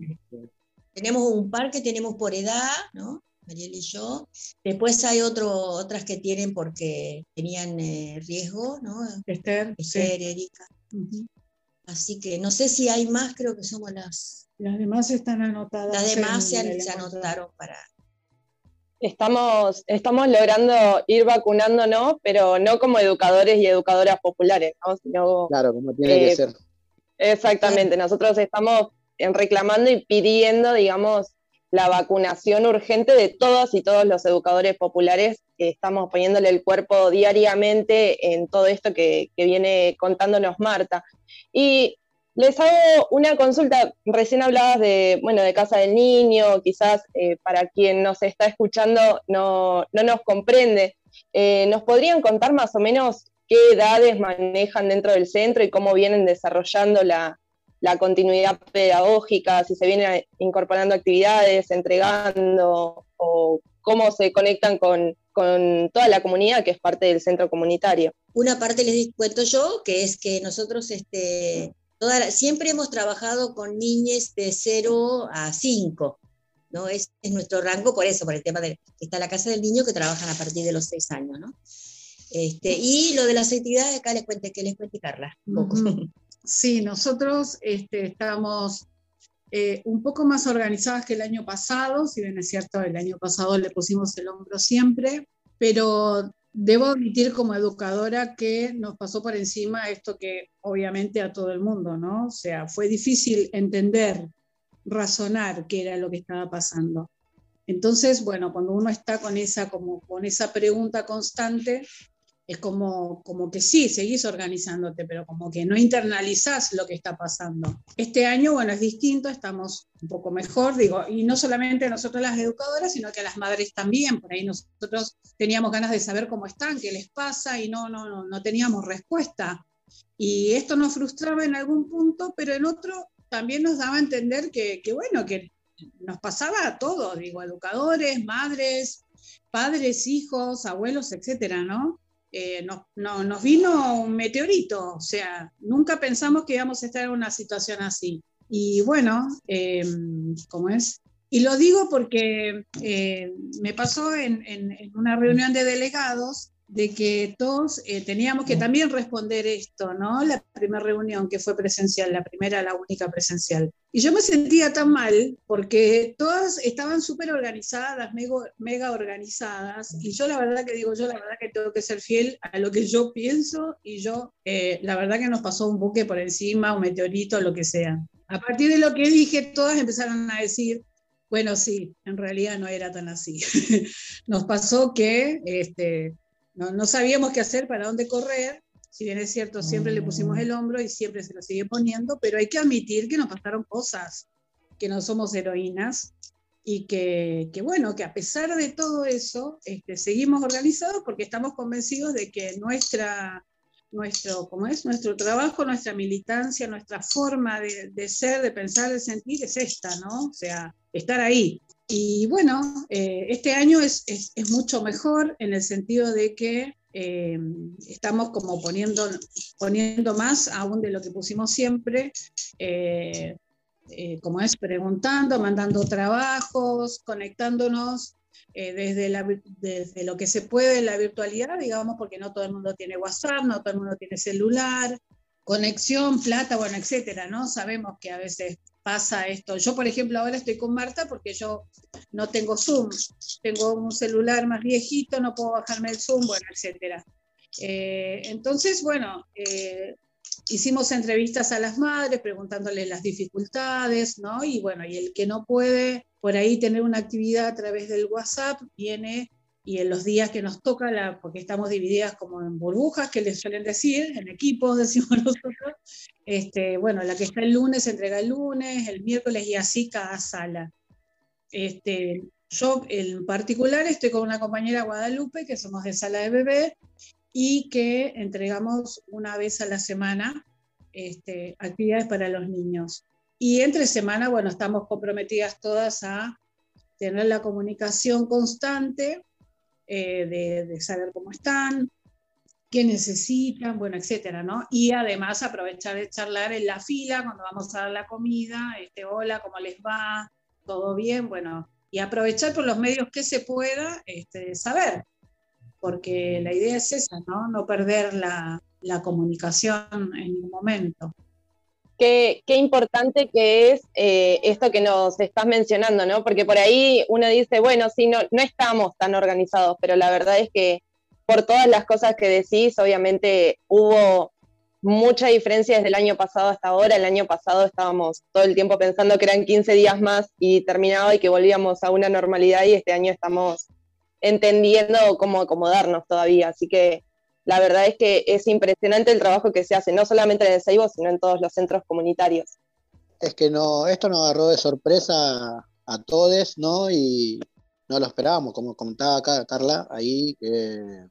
tenemos un par que tenemos por edad, ¿no? Mariel y yo. Después hay otro, otras que tienen porque tenían eh, riesgo, ¿no? Esther, Esther Erika. Así que no sé si hay más, creo que somos las... Las demás están anotadas. Las demás se, se anotaron para, estamos, estamos logrando ir vacunándonos, pero no como educadores y educadoras populares, ¿no? claro, como tiene que eh, ser. Exactamente, nosotros estamos reclamando y pidiendo, digamos, la vacunación urgente de todos y todos los educadores populares que estamos poniéndole el cuerpo diariamente en todo esto que, que viene contándonos Marta. Y les hago una consulta. Recién hablabas de, bueno, de Casa del Niño, quizás eh, para quien nos está escuchando no, nos comprende. Eh, ¿Nos podrían contar más o menos qué edades manejan dentro del centro y cómo vienen desarrollando la, continuidad pedagógica, si se vienen incorporando actividades, entregando, o cómo se conectan con, con toda la comunidad que es parte del centro comunitario? Una parte les cuento yo, que es que nosotros este, siempre hemos trabajado con niñas de 0 a 5, ¿no? Es, es, nuestro rango por eso, por el tema de está la casa del niño que trabajan a partir de los 6 años, ¿no? Este, y lo de las actividades, acá les cuente, que les cuente Carla. Sí, nosotros este, estamos eh, un poco más organizadas que el año pasado, si bien es cierto, el año pasado le pusimos el hombro siempre, pero Debo admitir como educadora que nos pasó por encima esto que obviamente a todo el mundo, ¿no? O sea, fue difícil entender, razonar qué era lo que estaba pasando. Entonces, bueno, cuando uno está con esa, como, con esa pregunta constante, es como, como que sí, seguís organizándote, pero como que no internalizás lo que está pasando. Este año, bueno, es distinto, estamos un poco mejor, digo, y no solamente nosotros las educadoras, sino que las madres también, por ahí nosotros teníamos ganas de saber cómo están, qué les pasa, y no, no, no, no teníamos respuesta. Y esto nos frustraba en algún punto, pero en otro también nos daba a entender que, que bueno, que nos pasaba a todos, digo, educadores, madres, padres, hijos, abuelos, etcétera, ¿no? Eh, nos vino un meteorito, o sea, nunca pensamos que íbamos a estar en una situación así. Y bueno, em, ¿cómo es? Y lo digo porque eh, me pasó en, una reunión de delegados de que todos eh, teníamos que también responder esto, ¿no? La primera reunión que fue presencial, la primera, la única presencial. Y yo me sentía tan mal porque todas estaban súper organizadas, mega, organizadas, y yo la verdad que digo, yo la verdad que tengo que ser fiel a lo que yo pienso y yo, eh, la verdad que nos pasó un buque por encima, un meteorito, lo que sea. A partir de lo que dije, todas empezaron a decir, bueno, sí, en realidad no era tan así. <laughs> nos pasó que... Este, no, sabíamos qué hacer, para dónde correr. Si bien es cierto, siempre le pusimos el hombro y siempre se lo sigue poniendo, pero hay que admitir que nos pasaron cosas, que no somos heroínas y que, bueno, que a pesar de todo eso, este, seguimos organizados porque estamos convencidos de que nuestra, nuestro, ¿cómo es? nuestro trabajo, nuestra militancia, nuestra forma de, ser, de pensar, de sentir es esta, ¿no? O sea, estar ahí. Y bueno, eh, este año es, es, mucho mejor en el sentido de que eh, estamos como poniendo, poniendo más aún de lo que pusimos siempre, eh, como es preguntando, mandando trabajos, conectándonos desde, la, desde lo que se puede en la virtualidad, digamos, porque no todo el mundo tiene WhatsApp, no todo el mundo tiene celular, conexión, plata, bueno, etcétera, ¿no? Sabemos que a veces pasa esto. Yo, por ejemplo, ahora estoy con Marta porque yo no tengo Zoom, tengo un celular más viejito, no puedo bajarme el Zoom, bueno, etcétera. Eh, entonces, bueno, eh, hicimos entrevistas a las madres preguntándoles las dificultades, ¿no? Y bueno, y el que no puede por ahí tener una actividad a través del WhatsApp viene y en los días que nos toca, la, porque estamos divididas como en burbujas, que les suelen decir, en equipos, <laughs> decimos nosotros, este, bueno, la que está el lunes se entrega el lunes, el miércoles y así cada sala. Este, yo en particular estoy con una compañera Guadalupe, que somos de sala de bebé, y que entregamos una vez a la semana este, actividades para los niños. Y entre semana, bueno, estamos comprometidas todas a tener la comunicación constante eh, de, saber cómo están, qué necesitan, bueno, etcétera, ¿no? Y además aprovechar de charlar en la fila cuando vamos a dar la comida, este, hola, ¿cómo les va? ¿Todo bien? Bueno, y aprovechar por los medios que se pueda este, saber, porque la idea es esa, ¿no? No perder la, la comunicación en ningún momento. Qué, importante que es eh, esto que nos estás mencionando, ¿no? Porque por ahí uno dice, bueno, sí, no, no estamos tan organizados, pero la verdad es que por todas las cosas que decís, obviamente hubo mucha diferencia desde el año pasado hasta ahora. El año pasado estábamos todo el tiempo pensando que eran 15 días más y terminaba y que volvíamos a una normalidad y este año estamos entendiendo cómo acomodarnos todavía. Así que la verdad es que es impresionante el trabajo que se hace, no solamente en el Seibo, sino en todos los centros comunitarios. Es que no, esto nos agarró de sorpresa a todos, ¿no? Y no lo esperábamos, como comentaba acá Carla, ahí que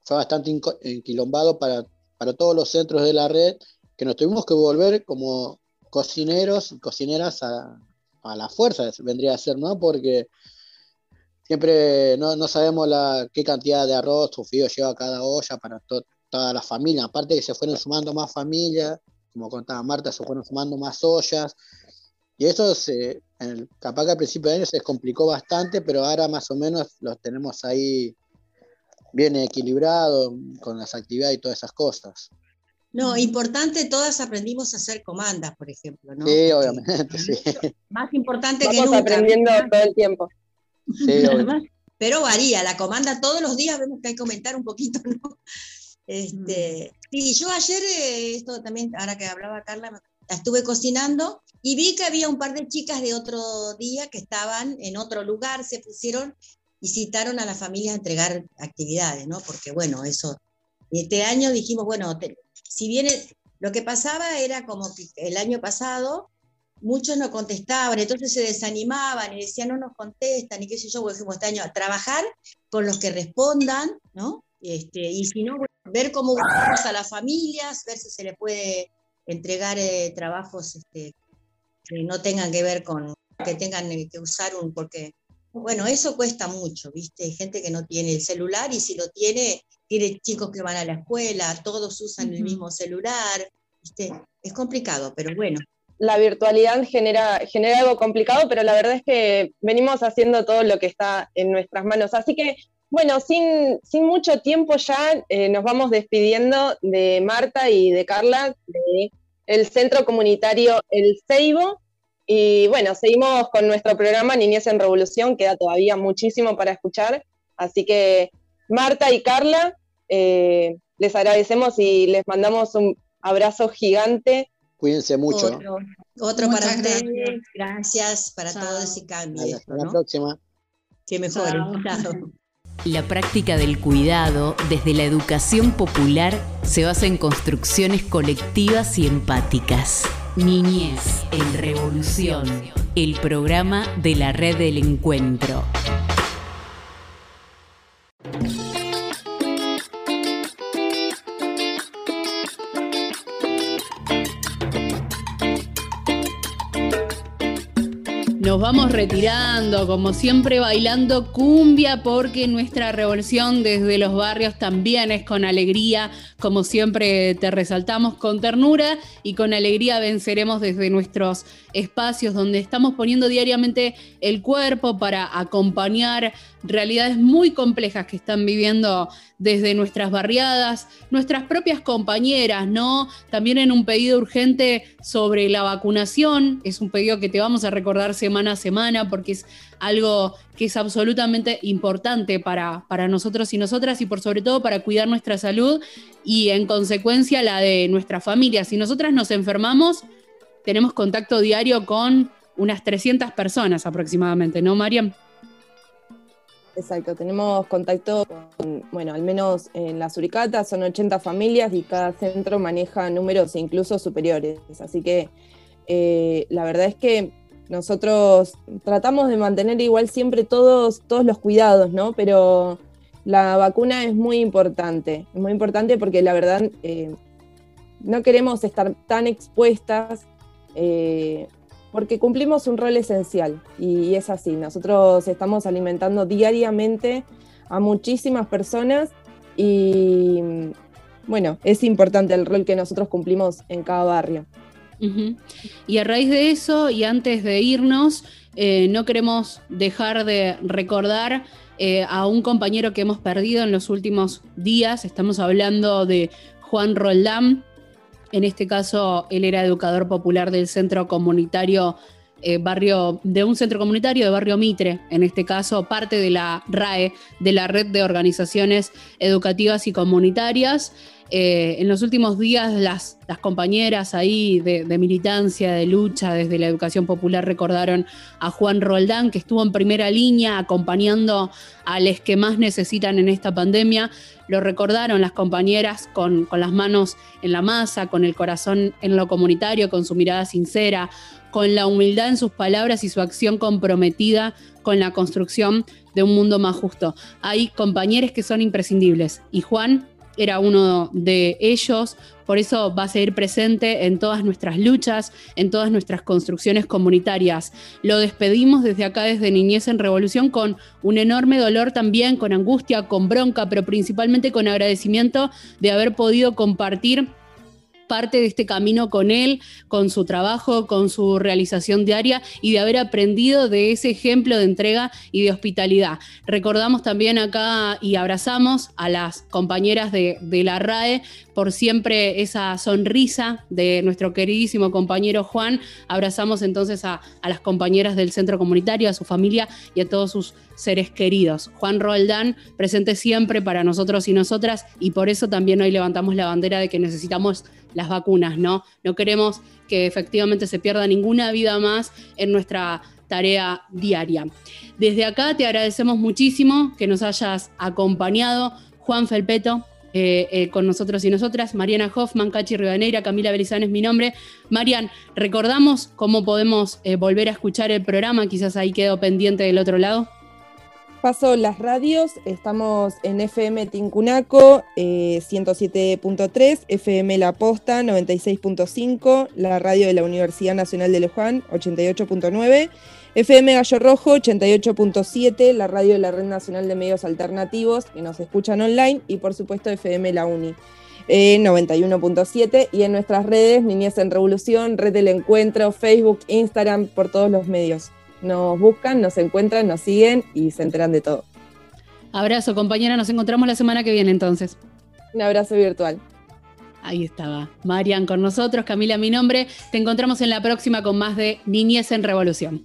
fue bastante enquilombado para, para todos los centros de la red, que nos tuvimos que volver como cocineros y cocineras a, a la fuerza, vendría a ser, ¿no? Porque siempre no, sabemos la, qué cantidad de arroz o frío lleva cada olla para toda la familia. Aparte que se fueron sumando más familias, como contaba Marta, se fueron sumando más ollas. Y eso se, el, capaz que al principio de año se complicó bastante, pero ahora más o menos los tenemos ahí bien equilibrados con las actividades y todas esas cosas. No, importante, todas aprendimos a hacer comandas, por ejemplo, ¿no? Sí, obviamente, sí. Más importante que nunca. aprendiendo todo el tiempo. <laughs> Pero varía, la comanda todos los días vemos que hay que comentar un poquito, <laughs> ¿no? Este, sí, yo ayer, eh, esto también, ahora que hablaba Carla, la estuve cocinando y vi que había un par de chicas de otro día que estaban en otro lugar, se pusieron y citaron a las familias a entregar actividades, ¿no? Porque bueno, eso Este año dijimos, bueno, si viene, lo que pasaba era como que el año pasado muchos no contestaban, entonces se desanimaban y decían, no nos contestan, y qué sé yo, por ejemplo, este año, a trabajar con los que respondan, ¿no? Este, y si no, ver cómo buscamos a las familias, ver si se les puede entregar eh, trabajos este, que no tengan que ver con, que tengan que usar un, porque, bueno, eso cuesta mucho, ¿viste? Hay gente que no tiene el celular y si lo tiene, tiene chicos que van a la escuela, todos usan el mismo celular, ¿viste? Es complicado, pero bueno, la virtualidad genera, algo complicado, pero la verdad es que venimos haciendo todo lo que está en nuestras manos. Así que, bueno, sin, sin mucho tiempo ya eh, nos vamos despidiendo de Marta y de Carla, del Centro Comunitario El Ceibo. Y bueno, seguimos con nuestro programa Niñez en Revolución, queda todavía muchísimo para escuchar. Así que, Marta y Carla, eh, les agradecemos y les mandamos un abrazo gigante Cuídense mucho. Otro, para ustedes. Gracias para todos y cambio. Hasta la próxima. Que mejor. <laughs> La práctica del cuidado desde la educación popular se basa en construcciones colectivas y empáticas. Niñez en Revolución, el programa de la red del encuentro. Nos vamos retirando, como siempre bailando cumbia, porque nuestra revolución desde los barrios también es con alegría, como siempre te resaltamos con ternura y con alegría venceremos desde nuestros espacios donde estamos poniendo diariamente el cuerpo para acompañar realidades muy complejas que están viviendo desde nuestras barriadas, nuestras propias compañeras, ¿no? También en un pedido urgente sobre la vacunación, es un pedido que te vamos a recordar semana a semana porque es algo que es absolutamente importante para, para nosotros y nosotras y por sobre todo para cuidar nuestra salud y en consecuencia la de nuestra familia. Si nosotras nos enfermamos, tenemos contacto diario con unas 300 personas aproximadamente, ¿no, Mariam? Exacto, tenemos contacto con, bueno, al menos en la Suricata son 80 familias y cada centro maneja números incluso superiores. Así que eh, la verdad es que nosotros tratamos de mantener igual siempre todos, todos los cuidados, ¿no? Pero la vacuna es muy importante, es muy importante porque la verdad eh, no queremos estar tan expuestas eh, porque cumplimos un rol esencial y, es así. Nosotros estamos alimentando diariamente a muchísimas personas y bueno, es importante el rol que nosotros cumplimos en cada barrio. Y a raíz de eso, y antes de irnos, eh, no queremos dejar de recordar eh, a un compañero que hemos perdido en los últimos días. Estamos hablando de Juan Roldán, en este caso, él era educador popular del centro comunitario eh, barrio, de un centro comunitario de barrio Mitre, en este caso parte de la RAE, de la red de organizaciones educativas y comunitarias. Eh, en los últimos días las, compañeras ahí de, militancia, de lucha desde la educación popular recordaron a Juan Roldán, que estuvo en primera línea acompañando a los que más necesitan en esta pandemia. Lo recordaron las compañeras con las manos en la masa, con el corazón en lo comunitario, con su mirada sincera, con la humildad en sus palabras y su acción comprometida con la construcción de un mundo más justo. Hay compañeros que son imprescindibles y Juan era uno de ellos, por eso va a seguir presente en todas nuestras luchas, en todas nuestras construcciones comunitarias. Lo despedimos desde acá, desde Niñez en Revolución, con un enorme dolor también, con angustia, con bronca, pero principalmente con agradecimiento de haber podido compartir parte de este camino con él, con su trabajo, con su realización diaria y de haber aprendido de ese ejemplo de entrega y de hospitalidad. Recordamos también acá y abrazamos a las compañeras de, la RAE por siempre esa sonrisa de nuestro queridísimo compañero Juan. Abrazamos entonces a, a las compañeras del centro comunitario, a su familia y a todos sus seres queridos. Juan Roldán, presente siempre para nosotros y nosotras, y por eso también hoy levantamos la bandera de que necesitamos las vacunas, ¿no? No queremos que efectivamente se pierda ninguna vida más en nuestra tarea diaria. Desde acá te agradecemos muchísimo que nos hayas acompañado. Juan Felpeto, eh, eh, con nosotros y nosotras. Mariana Hoffman, Cachi Rivadeneira, Camila Berizán es mi nombre. Marian, recordamos cómo podemos eh, volver a escuchar el programa, quizás ahí quedó pendiente del otro lado. Paso las radios, estamos en FM Tincunaco 107.3, FM La Posta 96.5, la radio de la Universidad Nacional de Luján 88.9 FM Gallo Rojo 88.7, la radio de la Red Nacional de Medios Alternativos que nos escuchan online y por supuesto FM La Uni. 91.7 eh, y en nuestras redes, Niñez en Revolución, Red del Encuentro, Facebook, Instagram, por todos los medios. Nos buscan, nos encuentran, nos siguen y se enteran de todo. Abrazo, compañera, nos encontramos la semana que viene entonces. Un abrazo virtual. Ahí estaba. Marian con nosotros, Camila mi nombre. Te encontramos en la próxima con más de Niñez en Revolución.